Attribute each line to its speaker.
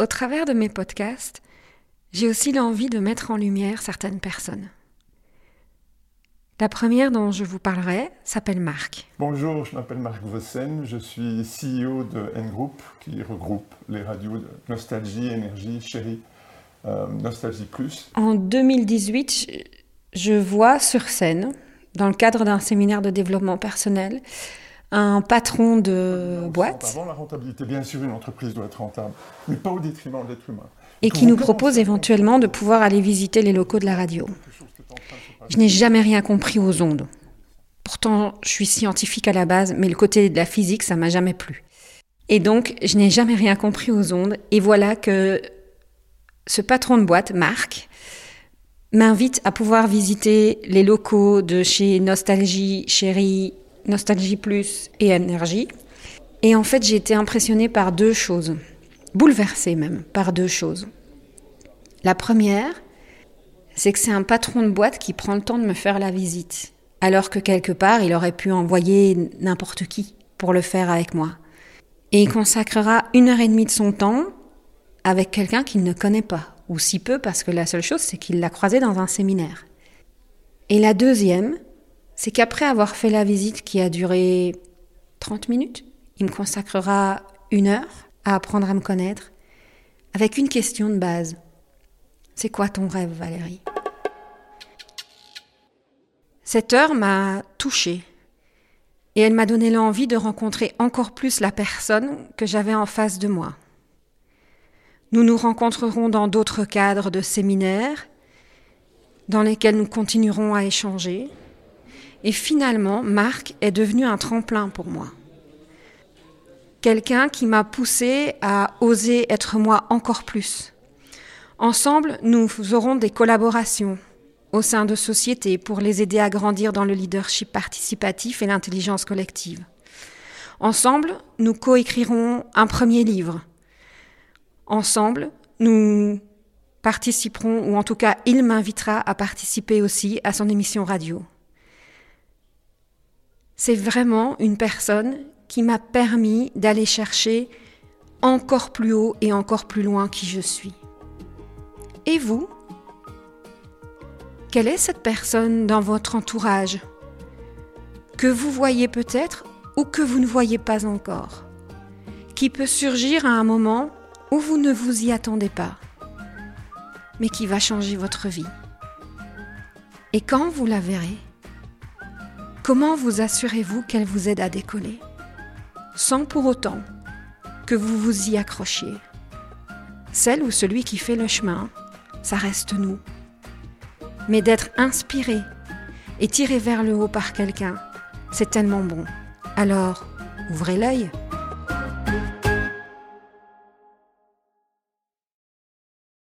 Speaker 1: Au travers de mes podcasts, j'ai aussi l'envie de mettre en lumière certaines personnes. La première dont je vous parlerai s'appelle Marc.
Speaker 2: Bonjour, je m'appelle Marc Vossen, je suis CEO de N Group qui regroupe les radios de Nostalgie, Énergie, Chérie, euh, Nostalgie Plus.
Speaker 1: En 2018, je vois sur scène, dans le cadre d'un séminaire de développement personnel, un patron de boîte.
Speaker 2: Avant la rentabilité, bien sûr, une entreprise doit être rentable, mais pas au détriment de l'être humain.
Speaker 1: Et qui nous propose éventuellement de pouvoir aller visiter les locaux de la radio. Je n'ai jamais rien compris aux ondes. Pourtant, je suis scientifique à la base, mais le côté de la physique, ça m'a jamais plu. Et donc, je n'ai jamais rien compris aux ondes. Et voilà que ce patron de boîte, Marc, m'invite à pouvoir visiter les locaux de chez Nostalgie Chérie, Nostalgie Plus et Énergie. Et en fait, j'ai été impressionnée par deux choses, bouleversée même par deux choses. La première, c'est que c'est un patron de boîte qui prend le temps de me faire la visite, alors que quelque part, il aurait pu envoyer n'importe qui pour le faire avec moi. Et il consacrera une heure et demie de son temps avec quelqu'un qu'il ne connaît pas, ou si peu parce que la seule chose, c'est qu'il l'a croisé dans un séminaire. Et la deuxième, c'est qu'après avoir fait la visite qui a duré 30 minutes, il me consacrera une heure à apprendre à me connaître avec une question de base. C'est quoi ton rêve, Valérie? Cette heure m'a touchée et elle m'a donné l'envie de rencontrer encore plus la personne que j'avais en face de moi. Nous nous rencontrerons dans d'autres cadres de séminaires dans lesquels nous continuerons à échanger. Et finalement, Marc est devenu un tremplin pour moi. Quelqu'un qui m'a poussé à oser être moi encore plus, Ensemble, nous aurons des collaborations au sein de sociétés pour les aider à grandir dans le leadership participatif et l'intelligence collective. Ensemble, nous coécrirons un premier livre. Ensemble, nous participerons, ou en tout cas, il m'invitera à participer aussi à son émission radio. C'est vraiment une personne qui m'a permis d'aller chercher encore plus haut et encore plus loin qui je suis. Et vous Quelle est cette personne dans votre entourage que vous voyez peut-être ou que vous ne voyez pas encore, qui peut surgir à un moment où vous ne vous y attendez pas, mais qui va changer votre vie? Et quand vous la verrez, comment vous assurez-vous qu'elle vous aide à décoller, sans pour autant que vous vous y accrochiez Celle ou celui qui fait le chemin ça reste nous. Mais d'être inspiré et tiré vers le haut par quelqu'un, c'est tellement bon. Alors, ouvrez l'œil.